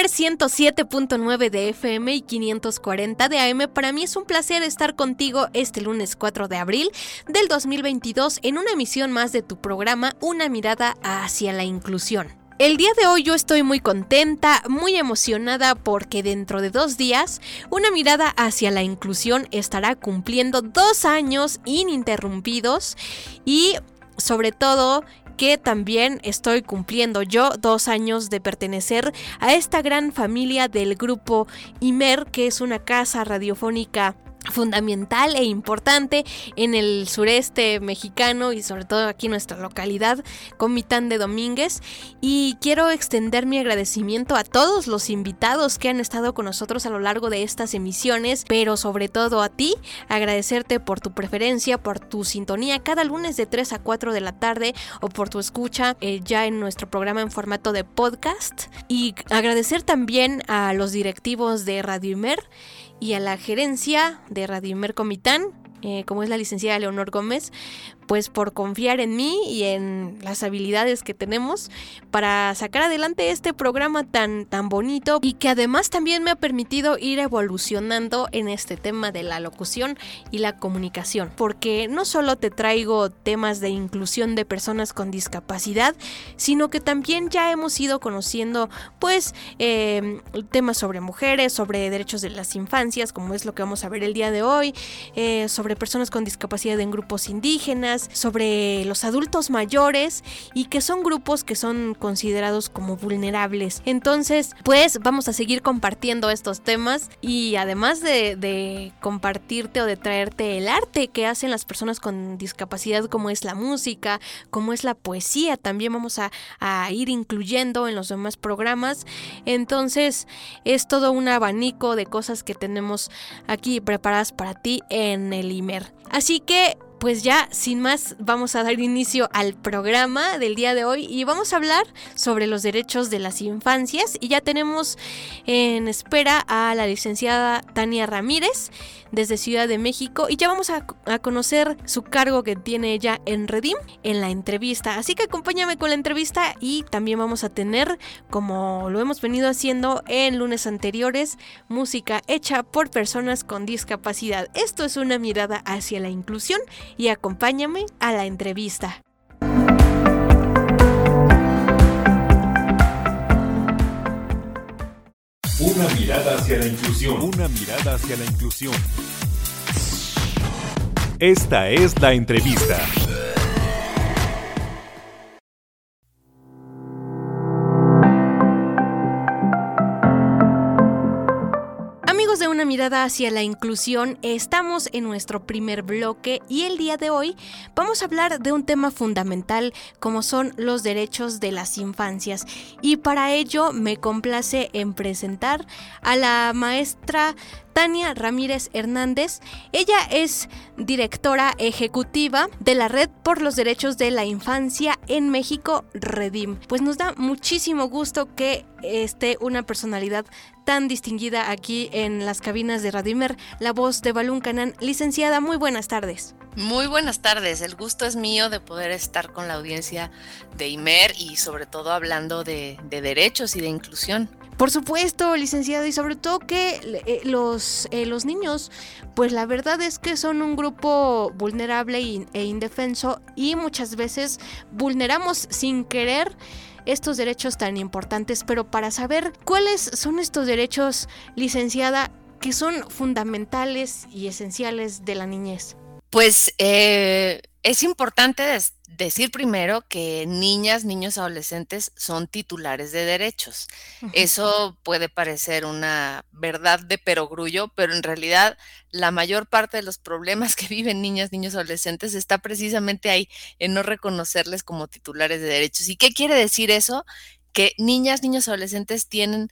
Radio Imer 107.9 de FM y 540 de AM, para mí es un placer estar contigo este lunes 4 de abril del 2022 en una emisión más de tu programa Una mirada hacia la inclusión. El día de hoy yo estoy muy contenta, muy emocionada porque dentro de dos días una mirada hacia la inclusión estará cumpliendo dos años ininterrumpidos y sobre todo que también estoy cumpliendo yo dos años de pertenecer a esta gran familia del grupo Imer, que es una casa radiofónica fundamental e importante en el sureste mexicano y sobre todo aquí en nuestra localidad, Comitán de Domínguez. Y quiero extender mi agradecimiento a todos los invitados que han estado con nosotros a lo largo de estas emisiones, pero sobre todo a ti, agradecerte por tu preferencia, por tu sintonía cada lunes de 3 a 4 de la tarde o por tu escucha eh, ya en nuestro programa en formato de podcast. Y agradecer también a los directivos de Radio Imer y a la gerencia de Radio Mercomitán, eh, como es la licenciada Leonor Gómez, pues por confiar en mí y en las habilidades que tenemos para sacar adelante este programa tan, tan bonito y que además también me ha permitido ir evolucionando en este tema de la locución y la comunicación. Porque no solo te traigo temas de inclusión de personas con discapacidad, sino que también ya hemos ido conociendo pues eh, temas sobre mujeres, sobre derechos de las infancias, como es lo que vamos a ver el día de hoy, eh, sobre personas con discapacidad en grupos indígenas, sobre los adultos mayores y que son grupos que son considerados como vulnerables. Entonces, pues vamos a seguir compartiendo estos temas y además de, compartirte o de traerte el arte que hacen las personas con discapacidad como es la música, como es la poesía, también vamos a, a ir incluyendo en los demás programas. Entonces, es todo un abanico de cosas que tenemos aquí preparadas para ti en el IMER. Así que pues ya sin más vamos a dar inicio al programa del día de hoy y vamos a hablar sobre los derechos de las infancias. Y ya tenemos en espera a la licenciada Tania Ramírez desde Ciudad de México y ya vamos a, conocer su cargo que tiene ella en Redim en la entrevista. Así que acompáñame con la entrevista y también vamos a tener, como lo hemos venido haciendo en lunes anteriores, música hecha por personas con discapacidad. Esto es una mirada hacia la inclusión y acompáñame a la entrevista. Una mirada hacia la inclusión. Una mirada hacia la inclusión. Esta es la entrevista. De una mirada hacia la inclusión, estamos en nuestro primer bloque y el día de hoy vamos a hablar de un tema fundamental como son los derechos de las infancias. Y para ello me complace en presentar a la maestra Tania Ramírez Hernández. Ella es directora ejecutiva de la Red por los Derechos de la Infancia en México, Redim. Pues nos da muchísimo gusto que esté una personalidad tan distinguida aquí en las cabinas de Radimer, la voz de Balún Canán. Licenciada, muy buenas tardes. Muy buenas tardes, el gusto es mío de poder estar con la audiencia de IMER y sobre todo hablando de, derechos y de inclusión. Por supuesto, licenciado, y sobre todo que eh, los, eh, los niños, pues la verdad es que son un grupo vulnerable e indefenso y muchas veces vulneramos sin querer estos derechos tan importantes, pero para saber cuáles son estos derechos, licenciada, que son fundamentales y esenciales de la niñez. Pues eh, es importante decir primero que niñas, niños, adolescentes son titulares de derechos. Eso puede parecer una verdad de perogrullo, pero en realidad la mayor parte de los problemas que viven niñas, niños, adolescentes está precisamente ahí, en no reconocerles como titulares de derechos. ¿Y qué quiere decir eso? Que niñas, niños, adolescentes tienen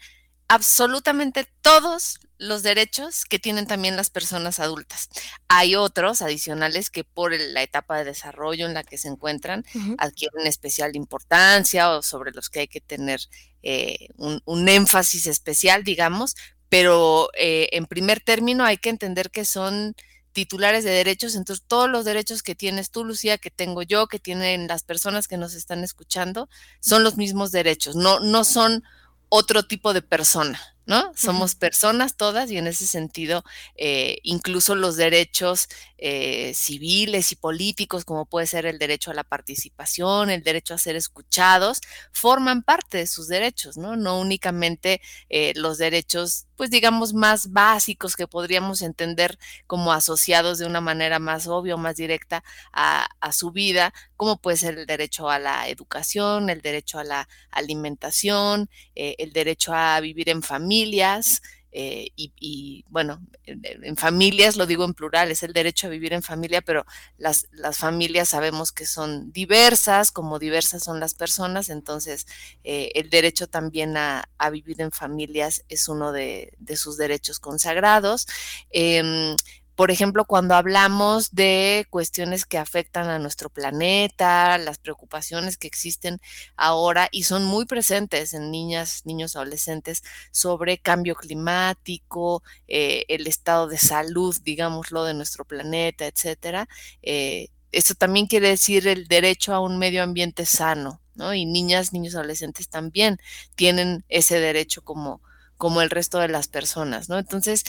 absolutamente todos los derechos que tienen también las personas adultas. Hay otros adicionales que por la etapa de desarrollo en la que se encuentran adquieren especial importancia o sobre los que hay que tener eh, un, énfasis especial, digamos, pero eh, en primer término hay que entender que son titulares de derechos, entonces todos los derechos que tienes tú, Lucía, que tengo yo, que tienen las personas que nos están escuchando, son los mismos derechos, no, no son otro tipo de persona, ¿no? Somos personas todas y en ese sentido, eh, incluso los derechos eh, civiles y políticos, como puede ser el derecho a la participación, el derecho a ser escuchados, forman parte de sus derechos, ¿no? No únicamente eh, los derechos, pues digamos, más básicos que podríamos entender como asociados de una manera más obvia o más directa a, su vida, como puede ser el derecho a la educación, el derecho a la alimentación, el derecho a vivir en familia, familias, eh, y, bueno, en, familias, lo digo en plural, es el derecho a vivir en familia, pero las, las familias sabemos que son diversas, como diversas son las personas, entonces eh, el derecho también a, vivir en familias es uno de, de sus derechos consagrados. Em, por ejemplo, cuando hablamos de cuestiones que afectan a nuestro planeta, las preocupaciones que existen ahora y son muy presentes en niñas, niños, adolescentes sobre cambio climático, eh, el estado de salud, digámoslo, de nuestro planeta, etcétera. Eh, esto también quiere decir el derecho a un medio ambiente sano, ¿no? Y niñas, niños, adolescentes también tienen ese derecho como, como el resto de las personas, ¿no? Entonces,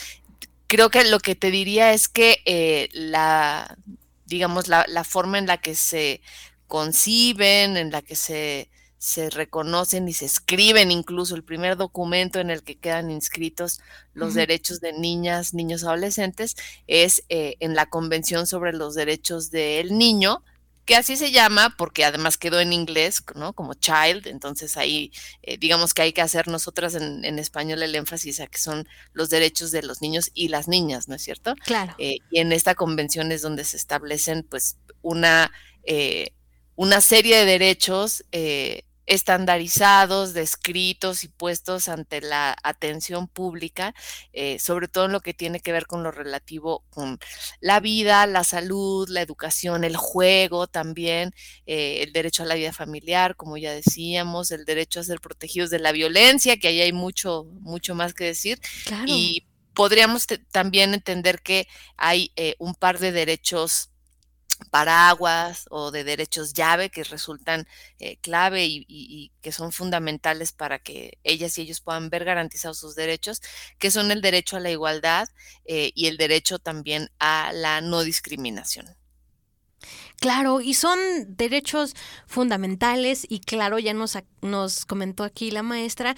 creo que lo que te diría es que eh, la, digamos, la, forma en la que se conciben, en la que se, se reconocen y se escriben incluso el primer documento en el que quedan inscritos los derechos de niñas, niños, adolescentes, es eh, en la Convención sobre los Derechos del Niño, que así se llama porque además quedó en inglés, ¿no? Como child, entonces ahí eh, digamos que hay que hacer nosotras en, español el énfasis a que son los derechos de los niños y las niñas, ¿no es cierto? Claro. Eh, y en esta convención es donde se establecen pues una, eh, una serie de derechos estandarizados, descritos y puestos ante la atención pública, eh, sobre todo en lo que tiene que ver con lo relativo con la vida, la salud, la educación, el juego también, eh, el derecho a la vida familiar, como ya decíamos, el derecho a ser protegidos de la violencia, que ahí hay mucho, mucho más que decir. Y podríamos también entender que hay eh, un par de derechos paraguas o de derechos llave que resultan eh, clave y, que son fundamentales para que ellas y ellos puedan ver garantizados sus derechos, que son el derecho a la igualdad eh, y el derecho también a la no discriminación. Claro, y son derechos fundamentales y claro, ya nos, nos comentó aquí la maestra,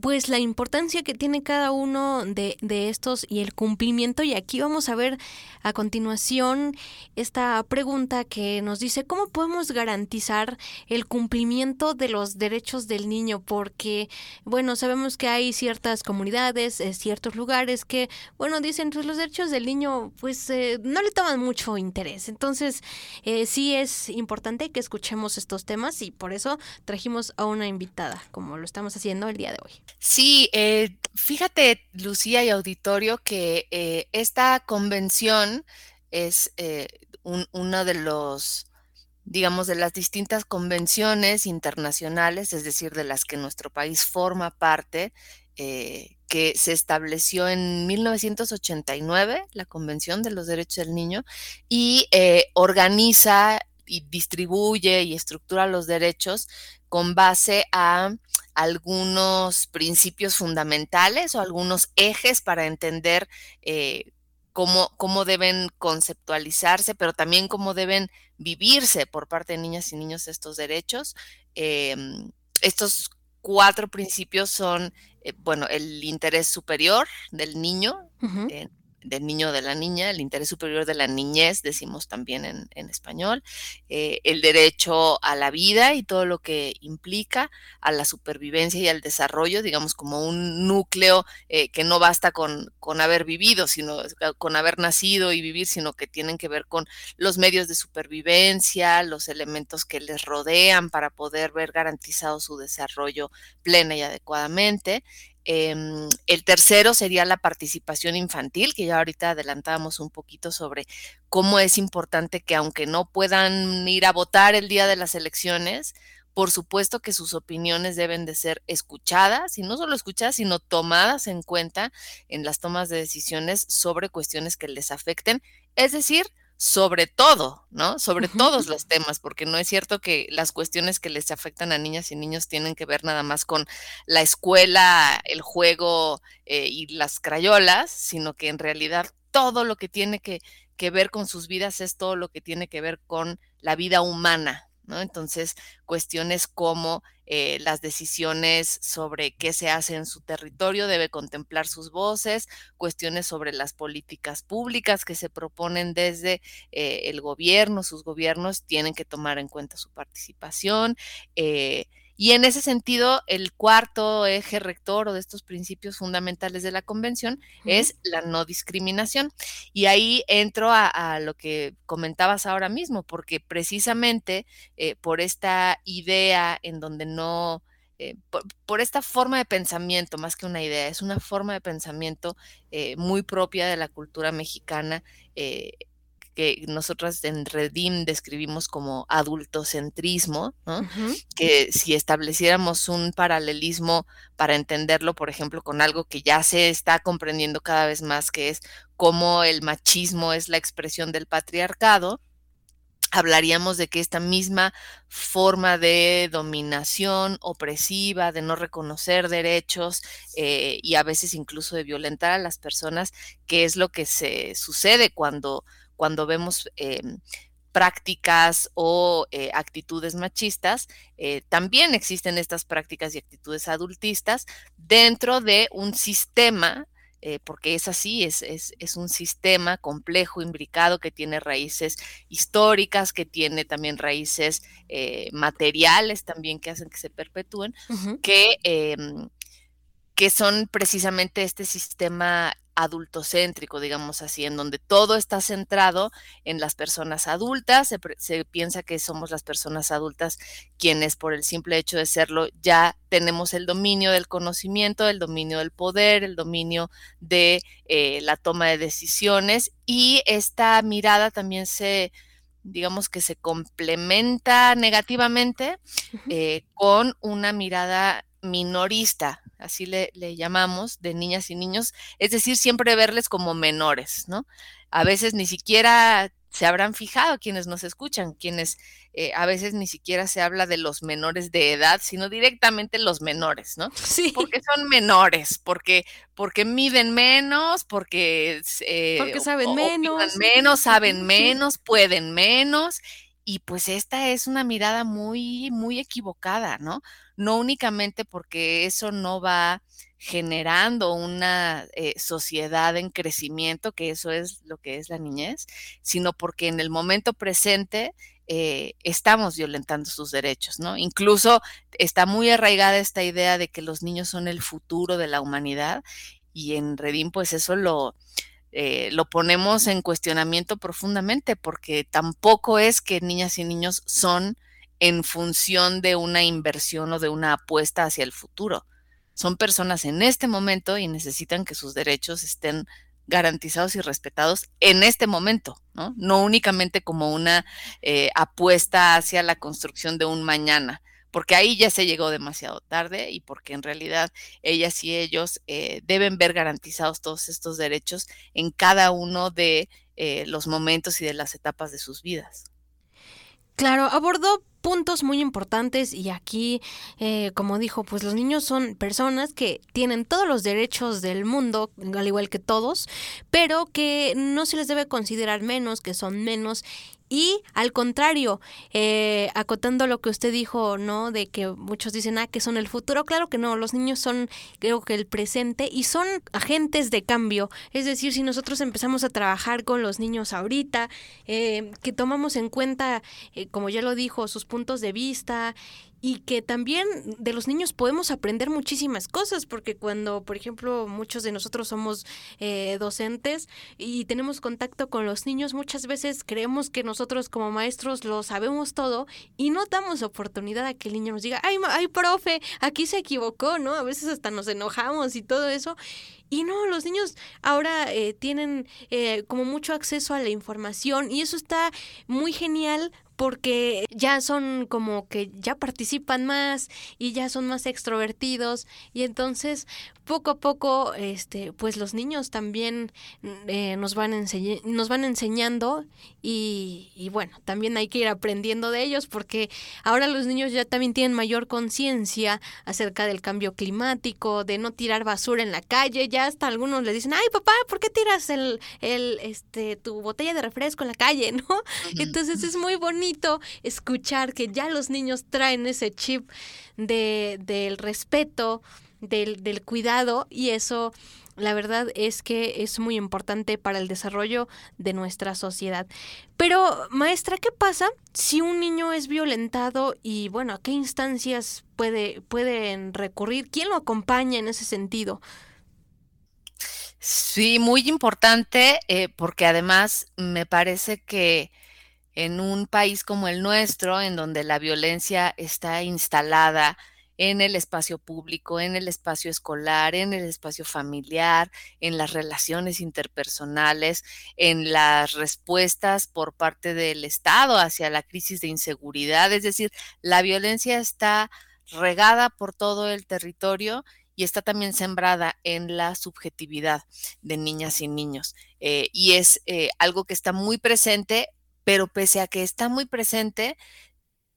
pues la importancia que tiene cada uno de, de, estos y el cumplimiento. Y aquí vamos a ver a continuación esta pregunta que nos dice, ¿cómo podemos garantizar el cumplimiento de los derechos del niño? Porque, bueno, sabemos que hay ciertas comunidades, eh, ciertos lugares que, bueno, dicen, pues los derechos del niño, pues eh, no le toman mucho interés. Entonces, eh, sí es importante que escuchemos estos temas y por eso trajimos a una invitada, como lo estamos haciendo el día de hoy. Sí, eh, fíjate, Lucía y auditorio, que eh, esta convención es eh, uno de los digamos, de las distintas convenciones internacionales, es decir, de las que nuestro país forma parte, eh, que se estableció en 1989, la Convención de los Derechos del Niño, y eh, organiza y distribuye y estructura los derechos con base a algunos principios fundamentales o algunos ejes para entender eh, cómo, cómo, deben conceptualizarse, pero también cómo deben vivirse por parte de niñas y niños estos derechos. Em, estos cuatro principios son, eh, bueno, el interés superior del niño, del niño o de la niña, el interés superior de la niñez, decimos también en, español, eh, el derecho a la vida y todo lo que implica, a la supervivencia y al desarrollo, digamos como un núcleo eh, que no basta con, con haber vivido, sino con haber nacido y vivir, sino que tienen que ver con los medios de supervivencia, los elementos que les rodean para poder ver garantizado su desarrollo plena y adecuadamente. Em, el tercero sería la participación infantil, que ya ahorita adelantábamos un poquito sobre cómo es importante que aunque no puedan ir a votar el día de las elecciones, por supuesto que sus opiniones deben de ser escuchadas y no solo escuchadas, sino tomadas en cuenta en las tomas de decisiones sobre cuestiones que les afecten, es decir, sobre todo, ¿no? Sobre todos los temas, porque no es cierto que las cuestiones que les afectan a niñas y niños tienen que ver nada más con la escuela, el juego eh, y las crayolas, sino que en realidad todo lo que tiene que, que ver con sus vidas es todo lo que tiene que ver con la vida humana, entonces, cuestiones como eh, las decisiones sobre qué se hace en su territorio debe contemplar sus voces, cuestiones sobre las políticas públicas que se proponen desde eh, el gobierno, sus gobiernos tienen que tomar en cuenta su participación. Eh, y en ese sentido, el cuarto eje rector o de estos principios fundamentales de la convención es la no discriminación. Y ahí entro a, lo que comentabas ahora mismo, porque precisamente eh, por esta idea en donde no... Eh, por, esta forma de pensamiento, más que una idea, es una forma de pensamiento eh, muy propia de la cultura mexicana, que nosotras en Redim describimos como adultocentrismo, que si estableciéramos un paralelismo para entenderlo, por ejemplo, con algo que ya se está comprendiendo cada vez más, que es cómo el machismo es la expresión del patriarcado, hablaríamos de que esta misma forma de dominación opresiva, de no reconocer derechos eh, y a veces incluso de violentar a las personas, que es lo que se sucede cuando cuando vemos em, prácticas o eh, actitudes machistas, eh, también existen estas prácticas y actitudes adultistas dentro de un sistema, eh, porque es así, es, es, un sistema complejo, imbricado, que tiene raíces históricas, que tiene también raíces materiales también que hacen que se perpetúen, que em, que son precisamente este sistema adultocéntrico, digamos así, en donde todo está centrado en las personas adultas, se, piensa que somos las personas adultas quienes por el simple hecho de serlo ya tenemos el dominio del conocimiento, el dominio del poder, el dominio de eh, la toma de decisiones y esta mirada también se digamos que se complementa negativamente eh, con una mirada minorista, así le, llamamos, de niñas y niños, es decir, siempre verles como menores, ¿no? A veces ni siquiera se habrán fijado quienes nos escuchan, quienes eh, a veces ni siquiera se habla de los menores de edad, sino directamente los menores, ¿no? Sí. Porque son menores, porque, porque miden menos, porque, eh, porque saben menos. menos, saben menos, pueden menos. Y pues esta es una mirada muy, muy equivocada, ¿no? No únicamente porque eso no va generando una eh, sociedad en crecimiento, que eso es lo que es la niñez, sino porque en el momento presente eh, estamos violentando sus derechos, ¿no? Incluso está muy arraigada esta idea de que los niños son el futuro de la humanidad y en Redim pues eso lo, eh, lo ponemos en cuestionamiento profundamente porque tampoco es que niñas y niños son en función de una inversión o de una apuesta hacia el futuro. Son personas en este momento y necesitan que sus derechos estén garantizados y respetados en este momento, ¿no? No únicamente como una eh, apuesta hacia la construcción de un mañana porque ahí ya se llegó demasiado tarde y porque en realidad ellas y ellos eh, deben ver garantizados todos estos derechos en cada uno de eh, los momentos y de las etapas de sus vidas. Claro, abordó puntos muy importantes y aquí, eh, como dijo, pues los niños son personas que tienen todos los derechos del mundo, al igual que todos, pero que no se les debe considerar menos, que son menos Y al contrario, eh, acotando lo que usted dijo, ¿no? De que muchos dicen, ah, que son el futuro. Claro que no, los niños son, creo que el presente y son agentes de cambio. Es decir, si nosotros empezamos a trabajar con los niños ahorita, eh, que tomamos en cuenta, eh, como ya lo dijo, sus puntos de vista y que también de los niños podemos aprender muchísimas cosas, porque cuando, por ejemplo, muchos de nosotros somos eh, docentes y tenemos contacto con los niños, muchas veces creemos que nosotros como maestros lo sabemos todo y no damos oportunidad a que el niño nos diga, ay, ay, profe, aquí se equivocó, ¿no? A veces hasta nos enojamos y todo eso. Y no, los niños ahora eh, tienen eh, como mucho acceso a la información y eso está muy genial porque ya son como que ya participan más y ya son más extrovertidos y entonces poco a poco este pues los niños también eh, nos van nos van enseñando y, y, bueno también hay que ir aprendiendo de ellos porque ahora los niños ya también tienen mayor conciencia acerca del cambio climático de no tirar basura en la calle ya hasta algunos le dicen ay papá por qué tiras el el este tu botella de refresco en la calle no entonces es muy bonito escuchar que ya los niños traen ese chip de, del respeto, del, del cuidado y eso la verdad es que es muy importante para el desarrollo de nuestra sociedad. Pero, maestra, ¿qué pasa si un niño es violentado y, bueno, a qué instancias puede, pueden recurrir? ¿Quién lo acompaña en ese sentido? Sí, muy importante, eh, porque además me parece que en un país como el nuestro, en donde la violencia está instalada en el espacio público, en el espacio escolar, en el espacio familiar, en las relaciones interpersonales, en las respuestas por parte del Estado hacia la crisis de inseguridad. Es decir, la violencia está regada por todo el territorio y está también sembrada en la subjetividad de niñas y niños. Eh, y es eh, algo que está muy presente pero pese a que está muy presente,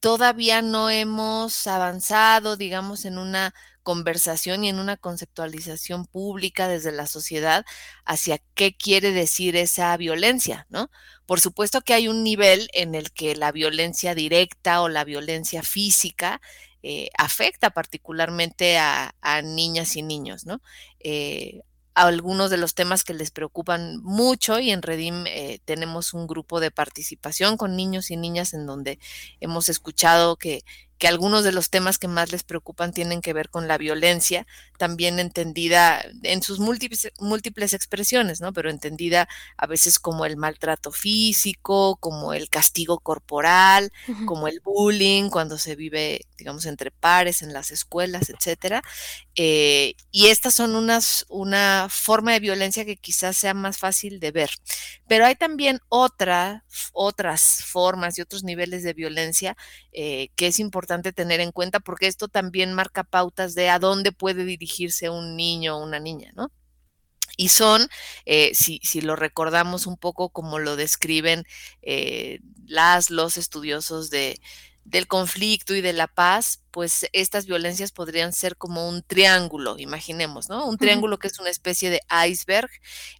todavía no hemos avanzado, digamos, en una conversación y en una conceptualización pública desde la sociedad hacia qué quiere decir esa violencia, ¿no? Por supuesto que hay un nivel en el que la violencia directa o la violencia física eh, afecta particularmente a, niñas y niños, ¿no? Eh, algunos de los temas que les preocupan mucho y en Redim eh, tenemos un grupo de participación con niños y niñas en donde hemos escuchado que que algunos de los temas que más les preocupan tienen que ver con la violencia, también entendida en sus múltiples, múltiples expresiones, ¿no? Pero entendida a veces como el maltrato físico, como el castigo corporal, como el bullying cuando se vive, digamos, entre pares en las escuelas, etcétera. Eh, y estas son unas, una forma de violencia que quizás sea más fácil de ver. Pero hay también otra, otras formas y otros niveles de violencia eh, que es importante tener en cuenta porque esto también marca pautas de a dónde puede dirigirse un niño o una niña, ¿no? Y son, eh, si, lo recordamos un poco como lo describen eh, las, los estudiosos de, del conflicto y de la paz, pues estas violencias podrían ser como un triángulo, imaginemos, ¿no? Un triángulo que es una especie de iceberg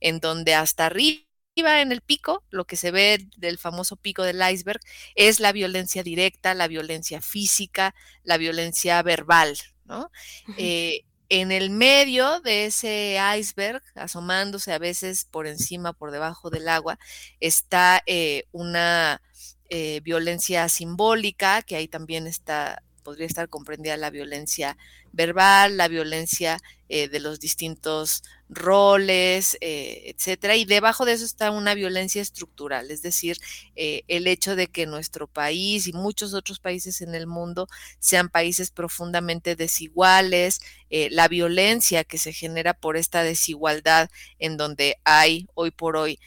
en donde hasta arriba en el pico, lo que se ve del famoso pico del iceberg, es la violencia directa, la violencia física, la violencia verbal, ¿no? Eh, en el medio de ese iceberg, asomándose a veces por encima, por debajo del agua, está eh, una eh, violencia simbólica, que ahí también está podría estar comprendida la violencia verbal, la violencia eh, de los distintos roles, eh, etcétera. Y debajo de eso está una violencia estructural, es decir, eh, el hecho de que nuestro país y muchos otros países en el mundo sean países profundamente desiguales, la violencia que se genera por esta desigualdad en donde hay hoy por hoy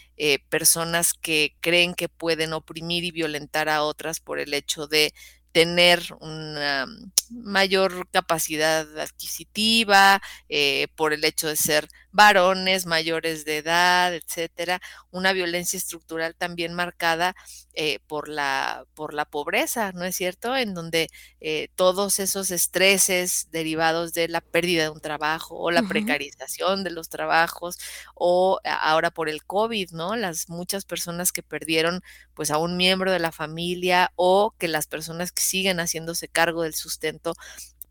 personas que creen que pueden oprimir y violentar a otras por el hecho de tener una mayor capacidad adquisitiva, eh, por el hecho de ser varones mayores de edad, etcétera, una violencia estructural también marcada eh, por, la, por la pobreza, ¿no es cierto? En donde eh, todos esos estreses derivados de la pérdida de un trabajo o la precarización de los trabajos o ahora por el COVID, ¿no? Las muchas personas que perdieron pues a un miembro de la familia o que las personas que siguen haciéndose cargo del sustento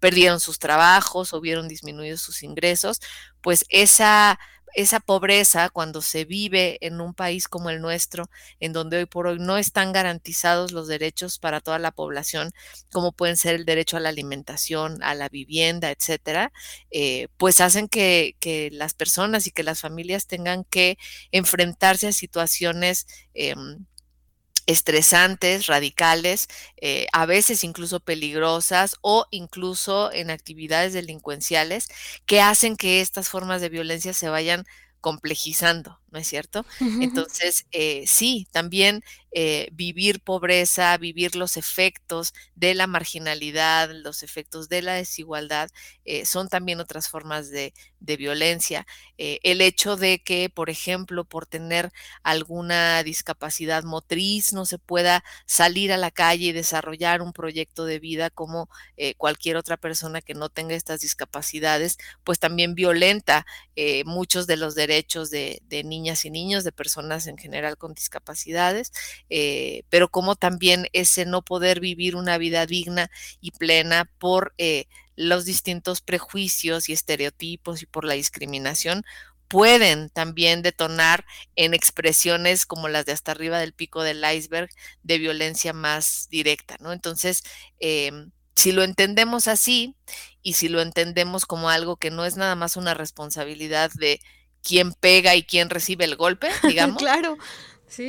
perdieron sus trabajos o vieron disminuidos sus ingresos, pues esa esa pobreza cuando se vive en un país como el nuestro, en donde hoy por hoy no están garantizados los derechos para toda la población, como pueden ser el derecho a la alimentación, a la vivienda, etcétera, eh, pues hacen que, que, las personas y que las familias tengan que enfrentarse a situaciones em, estresantes, radicales, eh, a veces incluso peligrosas o incluso en actividades delincuenciales que hacen que estas formas de violencia se vayan complejizando, ¿no es cierto? Entonces, eh, sí, también eh, vivir pobreza, vivir los efectos de la marginalidad, los efectos de la desigualdad, eh, son también otras formas de, de violencia. el hecho de que, por ejemplo, por tener alguna discapacidad motriz, no se pueda salir a la calle y desarrollar un proyecto de vida como cualquier otra persona que no tenga estas discapacidades, pues también violenta muchos de los derechos de, de niñas y niños, de personas en general con discapacidades, eh, pero como también ese no poder vivir una vida digna y plena por eh, los distintos prejuicios y estereotipos y por la discriminación pueden también detonar en expresiones como las de hasta arriba del pico del iceberg de violencia más directa, ¿no? Entonces, em, si lo entendemos así y si lo entendemos como algo que no es nada más una responsabilidad de quién pega y quién recibe el golpe, digamos. claro.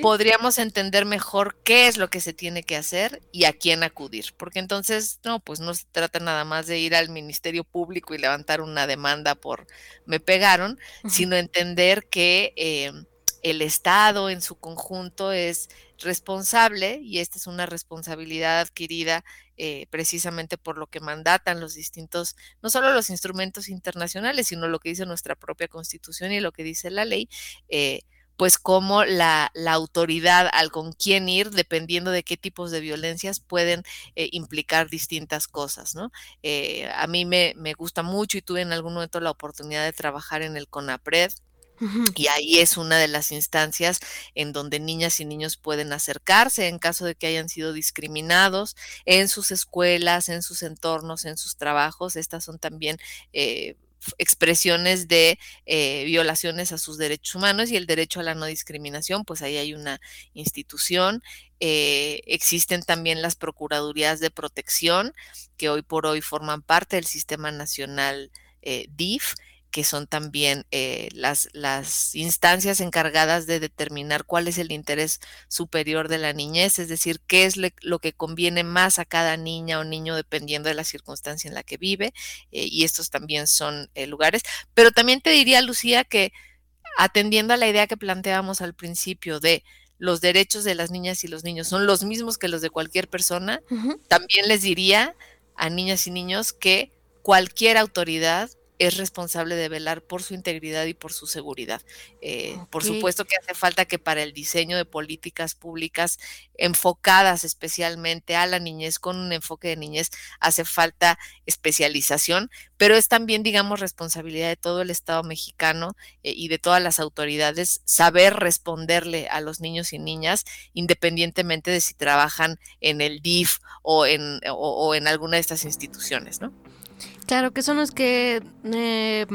podríamos entender mejor qué es lo que se tiene que hacer y a quién acudir. Porque entonces, no, pues no se trata nada más de ir al Ministerio Público y levantar una demanda por me pegaron, sino entender que eh, el Estado en su conjunto es responsable y esta es una responsabilidad adquirida eh, precisamente por lo que mandatan los distintos, no solo los instrumentos internacionales, sino lo que dice nuestra propia constitución y lo que dice la ley. Eh, pues como la, autoridad al con quién ir, dependiendo de qué tipos de violencias pueden eh, implicar distintas cosas, ¿no? a mí me, me, gusta mucho y tuve en algún momento la oportunidad de trabajar en el CONAPRED, y ahí es una de las instancias en donde niñas y niños pueden acercarse en caso de que hayan sido discriminados en sus escuelas, en sus entornos, en sus trabajos. Estas son también eh, expresiones de eh, violaciones a sus derechos humanos y el derecho a la no discriminación, pues ahí hay una institución. Eh, existen también las Procuradurías de Protección, que hoy por hoy forman parte del Sistema Nacional DIF que son también eh, las, las instancias encargadas de determinar cuál es el interés superior de la niñez, es decir, qué es lo que conviene más a cada niña o niño dependiendo de la circunstancia en la que vive, eh, y estos también son eh, lugares. Pero también te diría, Lucía, que atendiendo a la idea que planteábamos al principio de los derechos de las niñas y los niños son los mismos que los de cualquier persona, también les diría a niñas y niños que cualquier autoridad es responsable de velar por su integridad y por su seguridad. Eh, por supuesto que hace falta que para el diseño de políticas públicas enfocadas especialmente a la niñez, con un enfoque de niñez, hace falta especialización, pero es también, digamos, responsabilidad de todo el Estado mexicano eh, y de todas las autoridades saber responderle a los niños y niñas, independientemente de si trabajan en el DIF o en, o en alguna de estas instituciones, ¿no? Claro, que son los que eh,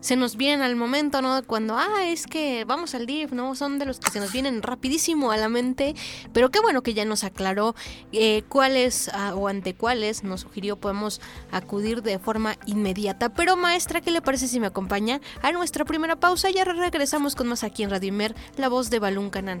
se nos vienen al momento, ¿no? Cuando, ah, es que vamos al DIF, ¿no? Son de los que se nos vienen rapidísimo a la mente, pero qué bueno que ya nos aclaró eh, cuáles ah, o ante cuáles nos sugirió podemos acudir de forma inmediata. Pero maestra, ¿qué le parece si me acompaña a nuestra primera pausa? Ya regresamos con más aquí en Radio la voz de Balún Canán.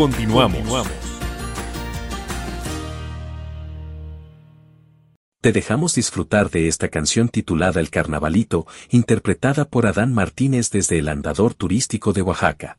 Continuamos. Te dejamos disfrutar de esta canción titulada El Carnavalito, interpretada por Adán Martínez desde el Andador Turístico de Oaxaca.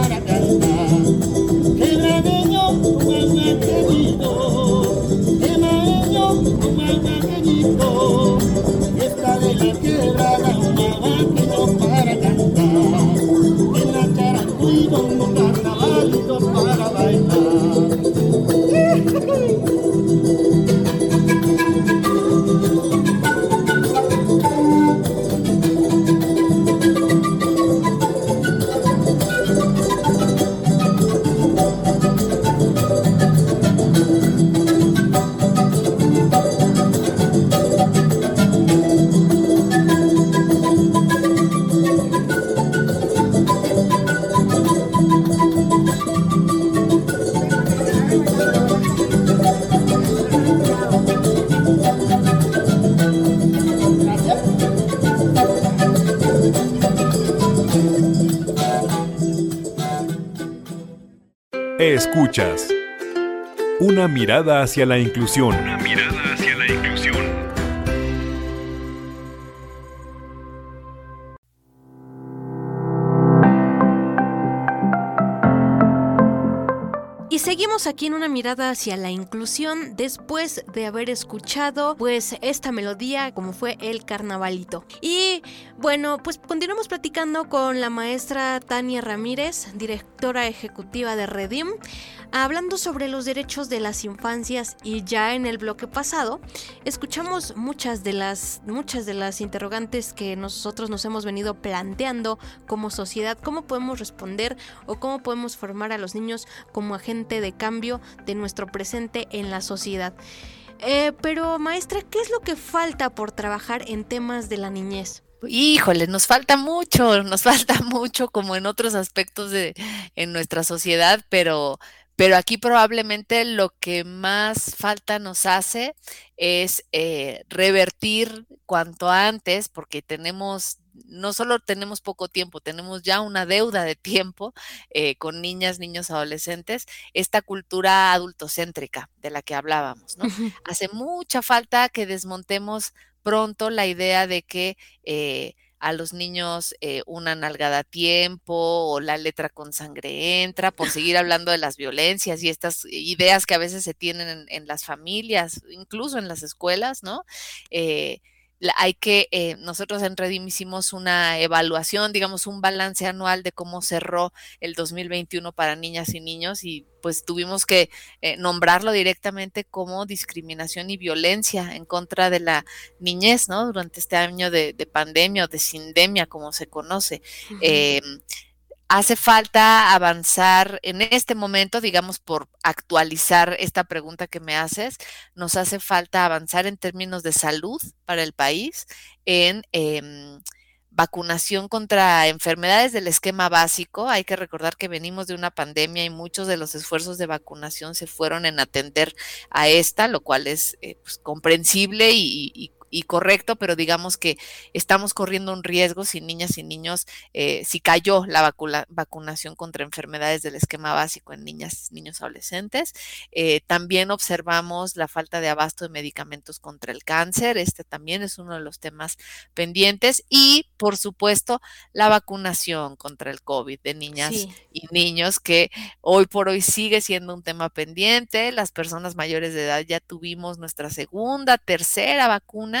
mirada hacia la inclusión. Una mirada hacia la inclusión. Aquí en una mirada hacia la inclusión después de haber escuchado pues esta melodía como fue el carnavalito. Y bueno, pues continuamos platicando con la maestra Tania Ramírez, directora ejecutiva de Redim, Hablando sobre los derechos de las infancias y ya en el bloque pasado, escuchamos muchas de las muchas de las interrogantes que nosotros nos hemos venido planteando como sociedad, cómo podemos responder o cómo podemos formar a los niños como agente de cambio de nuestro presente en la sociedad. Eh, pero maestra, ¿qué es lo que falta por trabajar en temas de la niñez? Híjole, nos falta mucho, nos falta mucho como en otros aspectos de en nuestra sociedad, pero pero aquí probablemente lo que más falta nos hace es eh, revertir cuanto antes, porque tenemos, no solo tenemos poco tiempo, tenemos ya una deuda de tiempo eh, con niñas, niños, adolescentes, esta cultura adultocéntrica de la que hablábamos, ¿no? Hace mucha falta que desmontemos pronto la idea de que eh, a los niños eh, una nalgada a tiempo o la letra con sangre entra, por seguir hablando de las violencias y estas ideas que a veces se tienen en, las familias, incluso en las escuelas, ¿no? Eh, hay que, eh, nosotros en Redim hicimos una evaluación, digamos, un balance anual de cómo cerró el 2021 para niñas y niños y pues tuvimos que eh, nombrarlo directamente como discriminación y violencia en contra de la niñez, ¿no? Durante este año de, pandemia o de sindemia, como se conoce hace falta avanzar en este momento, digamos, por actualizar esta pregunta que me haces, nos hace falta avanzar en términos de salud para el país, en em, vacunación contra enfermedades del esquema básico. Hay que recordar que venimos de una pandemia y muchos de los esfuerzos de vacunación se fueron en atender a esta, lo cual es eh, pues, comprensible y, y y correcto, pero digamos que estamos corriendo un riesgo si niñas y niños, eh, si cayó la vacunación contra enfermedades del esquema básico en niñas, niños adolescentes. Eh, también observamos la falta de abasto de medicamentos contra el cáncer. Este también es uno de los temas pendientes. Y, por supuesto, la vacunación contra el COVID de niñas y niños, que hoy por hoy sigue siendo un tema pendiente. Las personas mayores de edad ya tuvimos nuestra segunda, tercera vacuna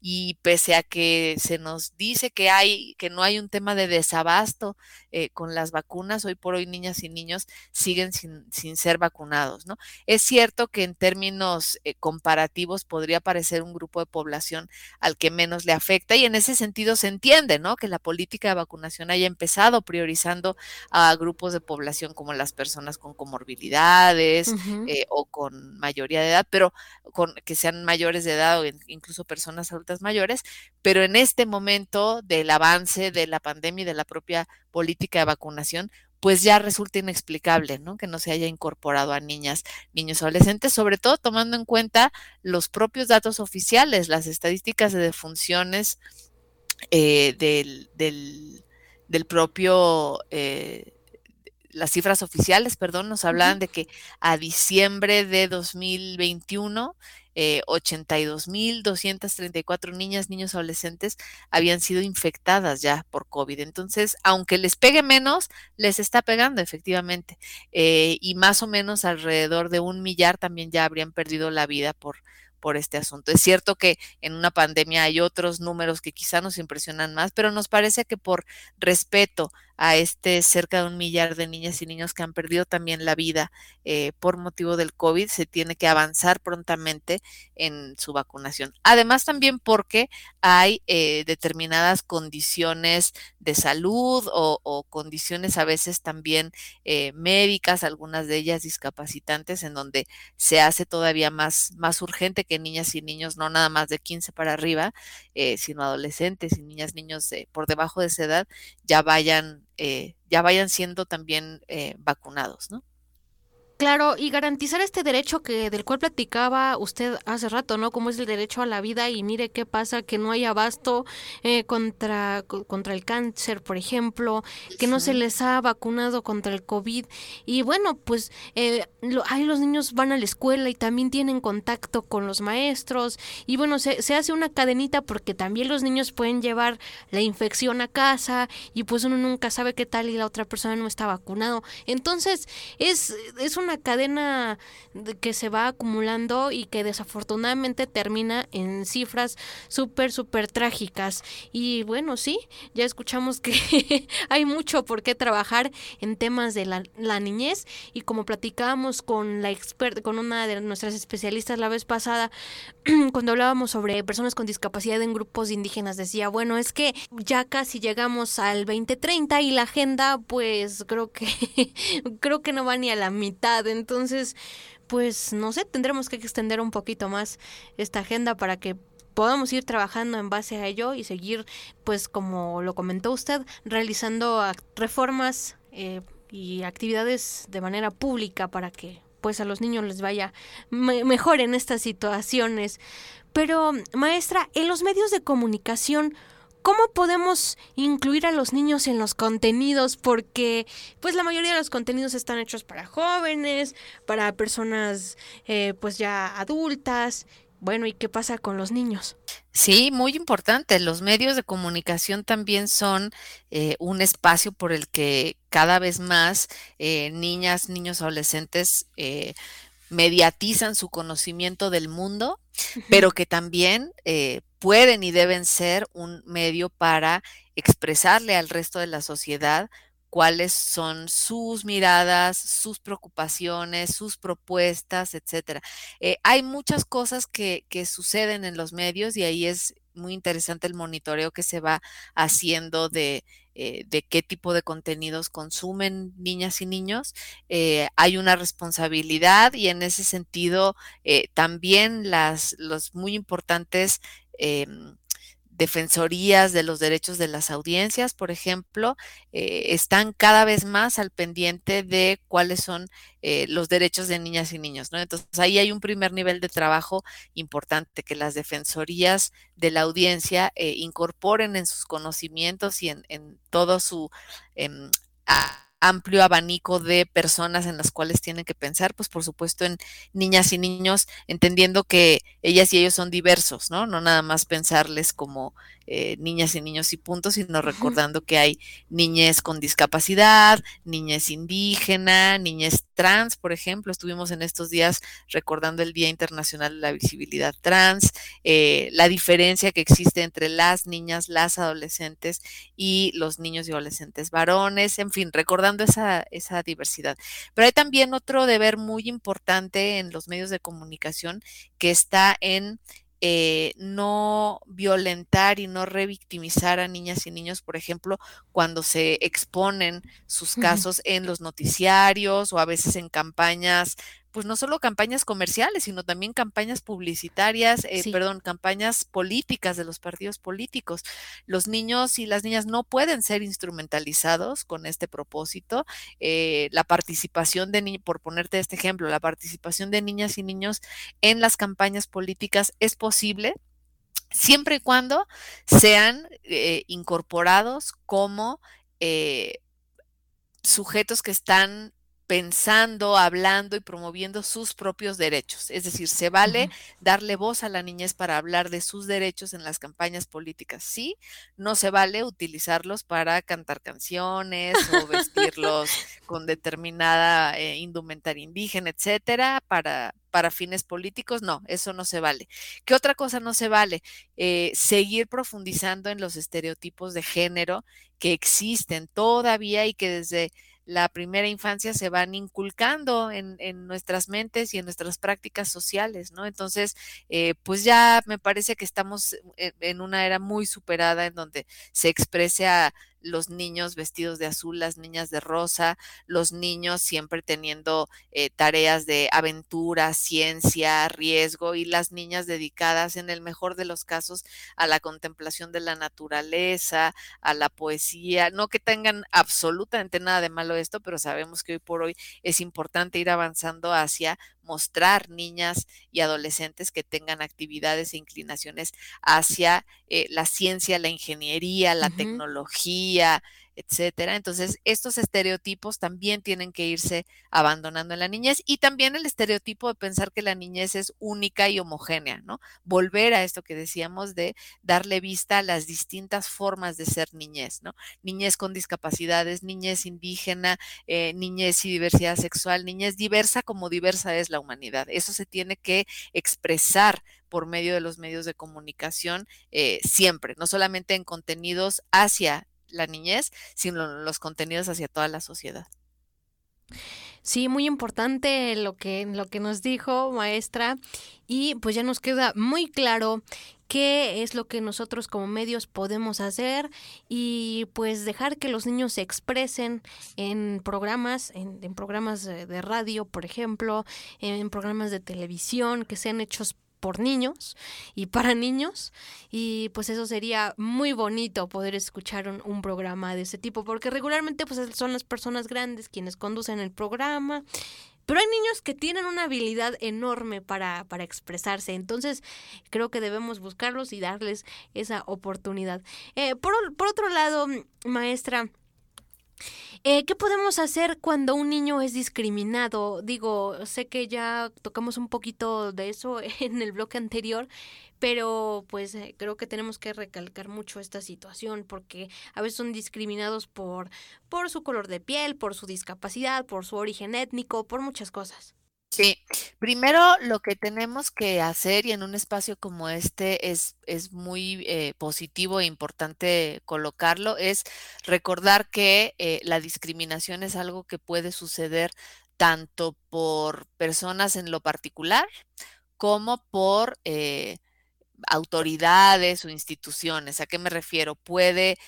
y pese a que se nos dice que hay que no hay un tema de desabasto eh, con las vacunas, hoy por hoy niñas y niños siguen sin, sin ser vacunados, ¿no? Es cierto que en términos eh, comparativos podría parecer un grupo de población al que menos le afecta y en ese sentido se entiende, ¿no? Que la política de vacunación haya empezado priorizando a grupos de población como las personas con comorbilidades eh, o con mayoría de edad, pero con que sean mayores de edad o incluso personas adultas mayores, pero en este momento del avance de la pandemia y de la propia política de vacunación, pues ya resulta inexplicable, ¿no? Que no se haya incorporado a niñas, niños, adolescentes, sobre todo tomando en cuenta los propios datos oficiales, las estadísticas de defunciones eh, del, del, propio, eh, las cifras oficiales, perdón, nos hablaban de que a diciembre de 2021 eh, 82.234 niñas, niños, adolescentes habían sido infectadas ya por COVID. Entonces, aunque les pegue menos, les está pegando efectivamente. Eh, y más o menos alrededor de un millar también ya habrían perdido la vida por, por este asunto. Es cierto que en una pandemia hay otros números que quizá nos impresionan más, pero nos parece que por respeto a este cerca de un millar de niñas y niños que han perdido también la vida eh, por motivo del COVID, se tiene que avanzar prontamente en su vacunación. Además, también porque hay eh, determinadas condiciones de salud o, condiciones a veces también eh, médicas, algunas de ellas discapacitantes, en donde se hace todavía más, más urgente que niñas y niños, no nada más de 15 para arriba, sino adolescentes y niñas, niños por debajo de esa edad, ya vayan eh, ya vayan siendo también eh, vacunados, ¿no? Claro, y garantizar este derecho que del cual platicaba usted hace rato, ¿no? Como es el derecho a la vida y mire qué pasa, que no hay abasto eh, contra, contra el cáncer, por ejemplo, que no se les ha vacunado contra el COVID. Y bueno, pues eh, ahí los niños van a la escuela y también tienen contacto con los maestros. Y bueno, se, se hace una cadenita porque también los niños pueden llevar la infección a casa y pues uno nunca sabe qué tal y la otra persona no está vacunado. Entonces, es, es una una cadena que se va acumulando y que desafortunadamente termina en cifras súper, súper trágicas. Y bueno, sí, ya escuchamos que hay mucho por qué trabajar en temas de la, la niñez y como platicábamos con la experta, con una de nuestras especialistas la vez pasada, cuando hablábamos sobre personas con discapacidad en grupos indígenas, decía, bueno, es que ya casi llegamos al 2030 y la agenda, pues creo que creo que no va ni a la mitad. Entonces, pues no sé, tendremos que extender un poquito más esta agenda para que podamos ir trabajando en base a ello y seguir, pues como lo comentó usted, realizando reformas eh, y actividades de manera pública para que pues a los niños les vaya mejor en estas situaciones. Pero, maestra, en los medios de comunicación, ¿Cómo podemos incluir a los niños en los contenidos? Porque pues la mayoría de los contenidos están hechos para jóvenes, para personas eh, pues ya adultas. Bueno, ¿y qué pasa con los niños? Sí, muy importante. Los medios de comunicación también son eh, un espacio por el que cada vez más eh, niñas, niños, adolescentes mediatizan su conocimiento del mundo, pero que también pueden y deben ser un medio para expresarle al resto de la sociedad cuáles son sus miradas, sus preocupaciones, sus propuestas, etcétera. Eh, hay muchas cosas que, suceden en los medios y ahí es muy interesante el monitoreo que se va haciendo de, eh, qué tipo de contenidos consumen niñas y niños. Eh, hay una responsabilidad y en ese sentido también las los muy importantes Em, defensorías de los derechos de las audiencias, por ejemplo, eh, están cada vez más al pendiente de cuáles son eh, los derechos de niñas y niños, ¿no? Entonces ahí hay un primer nivel de trabajo importante que las defensorías de la audiencia eh, incorporen en sus conocimientos y en, todo su em, amplio abanico de personas en las cuales tienen que pensar, pues por supuesto en niñas y niños, entendiendo que ellas y ellos son diversos, ¿no? No nada más pensarles como eh, niñas y niños y puntos, sino recordando que hay niñez con discapacidad, niñez indígena, niñez trans, por ejemplo. Estuvimos en estos días recordando el Día Internacional de la Visibilidad Trans, eh, la diferencia que existe entre las niñas, las adolescentes y los niños y adolescentes varones, en fin, recordando esa, esa diversidad. Pero hay también otro deber muy importante en los medios de comunicación que está en eh, no violentar y no revictimizar a niñas y niños, por ejemplo, cuando se exponen sus casos en los noticiarios o a veces en campañas pues no solo campañas comerciales, sino también campañas publicitarias, eh, perdón, campañas políticas de los partidos políticos. Los niños y las niñas no pueden ser instrumentalizados con este propósito. Eh, la participación de niños, por ponerte este ejemplo, la participación de niñas y niños en las campañas políticas es posible siempre y cuando sean eh, incorporados como sujetos que están pensando, hablando y promoviendo sus propios derechos. Es decir, se vale darle voz a la niñez para hablar de sus derechos en las campañas políticas. Sí, no se vale utilizarlos para cantar canciones o vestirlos con determinada eh, indumentaria indígena, etcétera, para, para fines políticos. No, eso no se vale. ¿Qué otra cosa no se vale? Eh, seguir profundizando en los estereotipos de género que existen todavía y que desde la primera infancia se van inculcando en, nuestras mentes y en nuestras prácticas sociales, ¿no? Entonces, eh, pues ya me parece que estamos en, en una era muy superada en donde se exprese a los niños vestidos de azul, las niñas de rosa, los niños siempre teniendo eh, tareas de aventura, ciencia, riesgo y las niñas dedicadas en el mejor de los casos a la contemplación de la naturaleza, a la poesía, no que tengan absolutamente nada de malo esto, pero sabemos que hoy por hoy es importante ir avanzando hacia mostrar niñas y adolescentes que tengan actividades e inclinaciones hacia eh, la ciencia, la ingeniería, la tecnología, etcétera. Entonces, estos estereotipos también tienen que irse abandonando en la niñez y también el estereotipo de pensar que la niñez es única y homogénea, ¿no? Volver a esto que decíamos de darle vista a las distintas formas de ser niñez, ¿no? Niñez con discapacidades, niñez indígena, eh, niñez y diversidad sexual, niñez diversa como diversa es la humanidad. Eso se tiene que expresar por medio de los medios de comunicación eh, siempre, no solamente en contenidos hacia la niñez, sino los contenidos hacia toda la sociedad. Sí, muy importante lo que, lo que nos dijo maestra y pues ya nos queda muy claro qué es lo que nosotros como medios podemos hacer y pues dejar que los niños se expresen en programas, en, en programas de radio, por ejemplo, en programas de televisión que sean hechos por niños y para niños y pues eso sería muy bonito poder escuchar un, programa de ese tipo porque regularmente pues son las personas grandes quienes conducen el programa pero hay niños que tienen una habilidad enorme para, para expresarse, entonces creo que debemos buscarlos y darles esa oportunidad. Eh, por, por otro lado, maestra, eh, ¿Qué podemos hacer cuando un niño es discriminado? Digo, sé que ya tocamos un poquito de eso en el bloque anterior, pero pues eh, creo que tenemos que recalcar mucho esta situación porque a veces son discriminados por, por su color de piel, por su discapacidad, por su origen étnico, por muchas cosas. Sí, primero lo que tenemos que hacer y en un espacio como este es, es muy eh, positivo e importante colocarlo, es recordar que eh, la discriminación es algo que puede suceder tanto por personas en lo particular como por eh, autoridades o instituciones. ¿A qué me refiero? Puede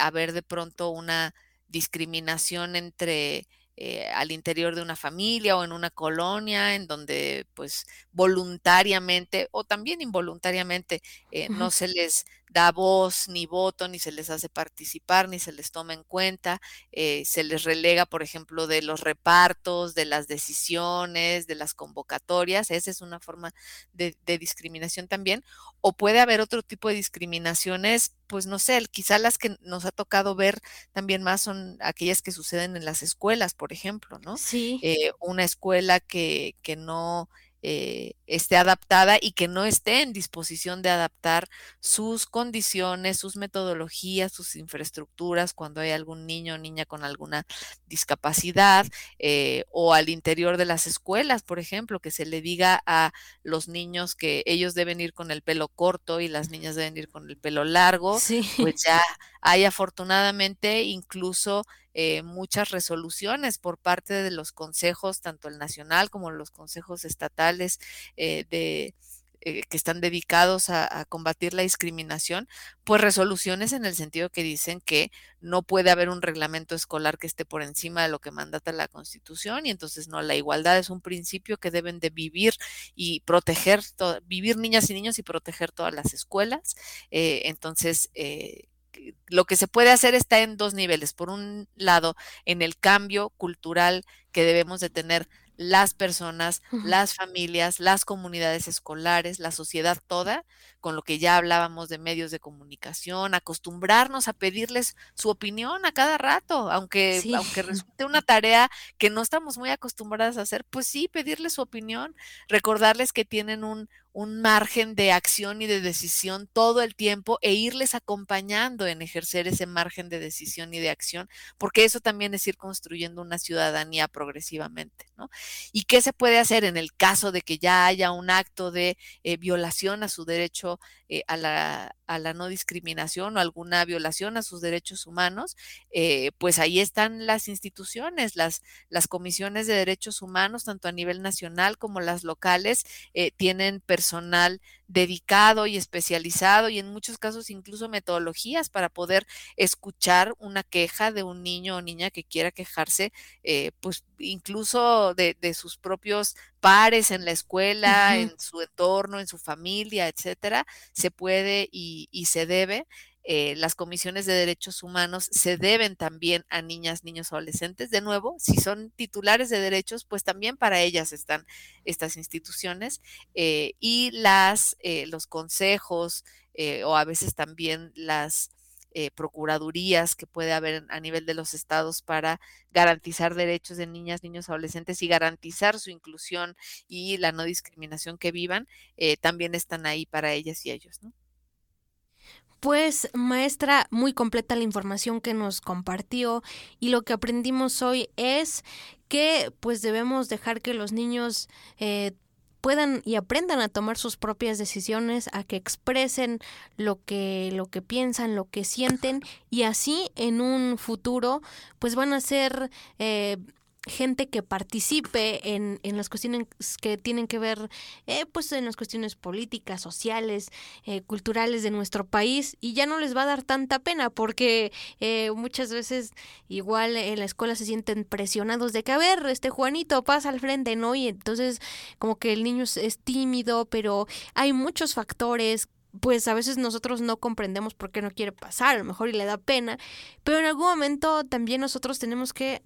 haber de pronto una discriminación entre eh, al interior de una familia o en una colonia en donde pues voluntariamente o también involuntariamente eh, no se les da voz ni voto, ni se les hace participar, ni se les toma en cuenta, eh, se les relega, por ejemplo, de los repartos, de las decisiones, de las convocatorias, esa es una forma de, discriminación también, o puede haber otro tipo de discriminaciones, pues no sé, quizá las que nos ha tocado ver también más son aquellas que suceden en las escuelas, por ejemplo, ¿no? Sí. Eh, una escuela que, que no eh, esté adaptada y que no esté en disposición de adaptar sus condiciones, sus metodologías, sus infraestructuras cuando hay algún niño o niña con alguna discapacidad eh, o al interior de las escuelas, por ejemplo, que se le diga a los niños que ellos deben ir con el pelo corto y las niñas deben ir con el pelo largo, pues ya hay afortunadamente incluso eh, muchas resoluciones por parte de los consejos, tanto el nacional como los consejos estatales eh, de, eh, que están dedicados a, combatir la discriminación, pues resoluciones en el sentido que dicen que no puede haber un reglamento escolar que esté por encima de lo que mandata la Constitución y entonces no, la igualdad es un principio que deben de vivir y proteger, vivir niñas y niños y proteger todas las escuelas. entonces, lo que se puede hacer está en dos niveles. Por un lado, en el cambio cultural que debemos de tener las personas, las familias, las comunidades escolares, la sociedad toda, con lo que ya hablábamos de medios de comunicación, acostumbrarnos a pedirles su opinión a cada rato, aunque, aunque resulte una tarea que no estamos muy acostumbradas a hacer, pues sí, pedirles su opinión, recordarles que tienen un, un margen de acción y de decisión todo el tiempo e irles acompañando en ejercer ese margen de decisión y de acción, porque eso también es ir construyendo una ciudadanía progresivamente, ¿no? ¿Y qué se puede hacer en el caso de que ya haya un acto de eh, violación a su derecho eh, a, la, a, la, no discriminación o alguna violación a sus derechos humanos? Eh, pues ahí están las instituciones, las, las comisiones de derechos humanos, tanto a nivel nacional como las locales, tienen personas personal dedicado y especializado y en muchos casos incluso metodologías para poder escuchar una queja de un niño o niña que quiera quejarse, eh, pues incluso de, sus propios pares en la escuela, en su entorno, en su familia, etcétera, se puede y, y se debe. Eh, las comisiones de derechos humanos se deben también a niñas, niños, adolescentes. De nuevo, si son titulares de derechos, pues también para ellas están estas instituciones eh, y las, eh, los consejos o a veces también las eh, procuradurías que puede haber a nivel de los estados para garantizar derechos de niñas, niños, adolescentes y garantizar su inclusión y la no discriminación que vivan, eh, también están ahí para ellas y ellos. ¿no? Pues maestra, muy completa la información que nos compartió y lo que aprendimos hoy es que pues debemos dejar que los niños eh, puedan y aprendan a tomar sus propias decisiones, a que expresen lo que, lo que piensan, lo que sienten y así en un futuro pues van a ser eh, gente que participe en, en, las cuestiones que tienen que ver eh, pues en las cuestiones políticas, sociales, eh, culturales de nuestro país y ya no les va a dar tanta pena porque eh, muchas veces igual en la escuela se sienten presionados de que a ver, este Juanito pasa al frente, ¿no? Y entonces como que el niño es tímido, pero hay muchos factores pues a veces nosotros no comprendemos por qué no quiere pasar, a lo mejor y le da pena, pero en algún momento también nosotros tenemos que,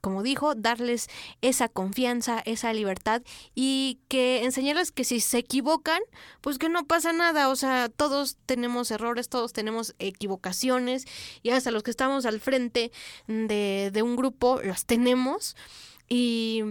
como dijo, darles esa confianza, esa libertad y que enseñarles que si se equivocan, pues que no pasa nada, o sea, todos tenemos errores, todos tenemos equivocaciones y hasta los que estamos al frente de, de un grupo las tenemos y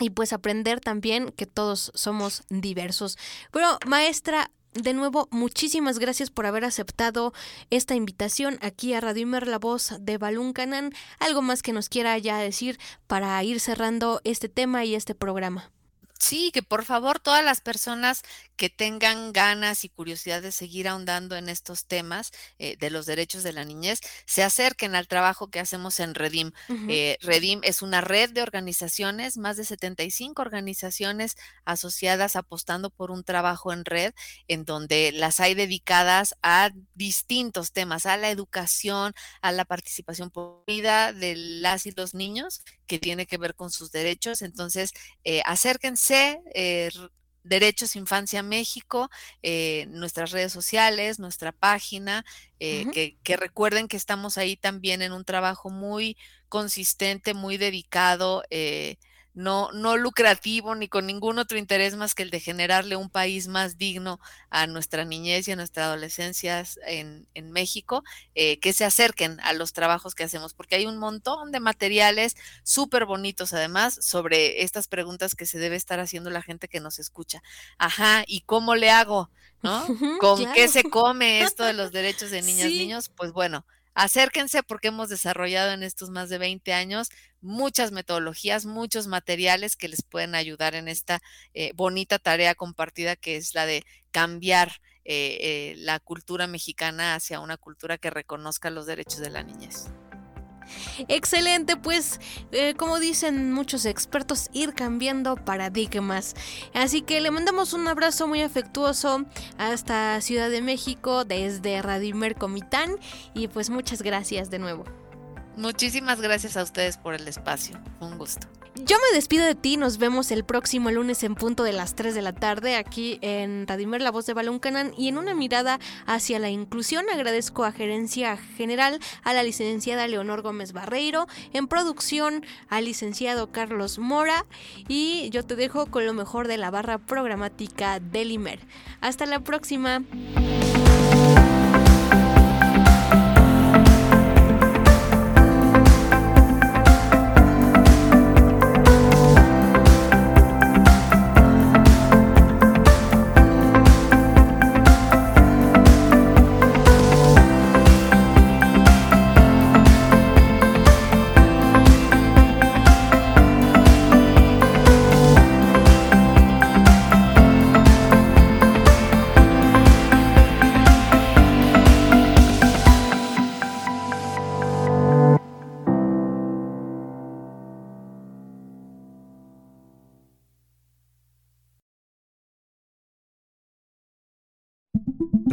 y pues aprender también que todos somos diversos. Pero maestra, de nuevo, muchísimas gracias por haber aceptado esta invitación aquí a Radio Imer, la voz de Balún Canán. Algo más que nos quiera ya decir para ir cerrando este tema y este programa. Sí, que por favor todas las personas que tengan ganas y curiosidad de seguir ahondando en estos temas eh, de los derechos de la niñez, se acerquen al trabajo que hacemos en Redim. Eh, Redim es una red de organizaciones, más de 75 organizaciones asociadas apostando por un trabajo en red, en donde las hay dedicadas a distintos temas, a la educación, a la participación por vida de las y los niños, que tiene que ver con sus derechos. Entonces, eh, acérquense, Derechos Infancia México, eh, nuestras redes sociales, nuestra página, eh, que, que, recuerden que estamos ahí también en un trabajo muy consistente, muy dedicado. Eh, no, no lucrativo ni con ningún otro interés más que el de generarle un país más digno a nuestra niñez y a nuestra adolescencia en, en México, eh, que se acerquen a los trabajos que hacemos, porque hay un montón de materiales súper bonitos además sobre estas preguntas que se debe estar haciendo la gente que nos escucha. Ajá, ¿y cómo le hago? ¿No? ¿Con qué se come esto de los derechos de niñas y niños? Pues bueno, acérquense porque hemos desarrollado en estos más de 20 años muchas metodologías, muchos materiales que les pueden ayudar en esta eh, bonita tarea compartida que es la de cambiar eh, eh, la cultura mexicana hacia una cultura que reconozca los derechos de la niñez. Excelente, pues eh, como dicen muchos expertos, ir cambiando paradigmas. Así que le mandamos un abrazo muy afectuoso hasta Ciudad de México desde Radimer Comitán y pues muchas gracias de nuevo. Muchísimas gracias a ustedes por el espacio. Un gusto. Yo me despido de ti, nos vemos el próximo lunes en punto de las 3 de la tarde aquí en Radimer, la voz de Balón Canán y en una mirada hacia la inclusión agradezco a Gerencia General a la licenciada Leonor Gómez Barreiro, en producción al licenciado Carlos Mora y yo te dejo con lo mejor de la barra programática del IMER. Hasta la próxima.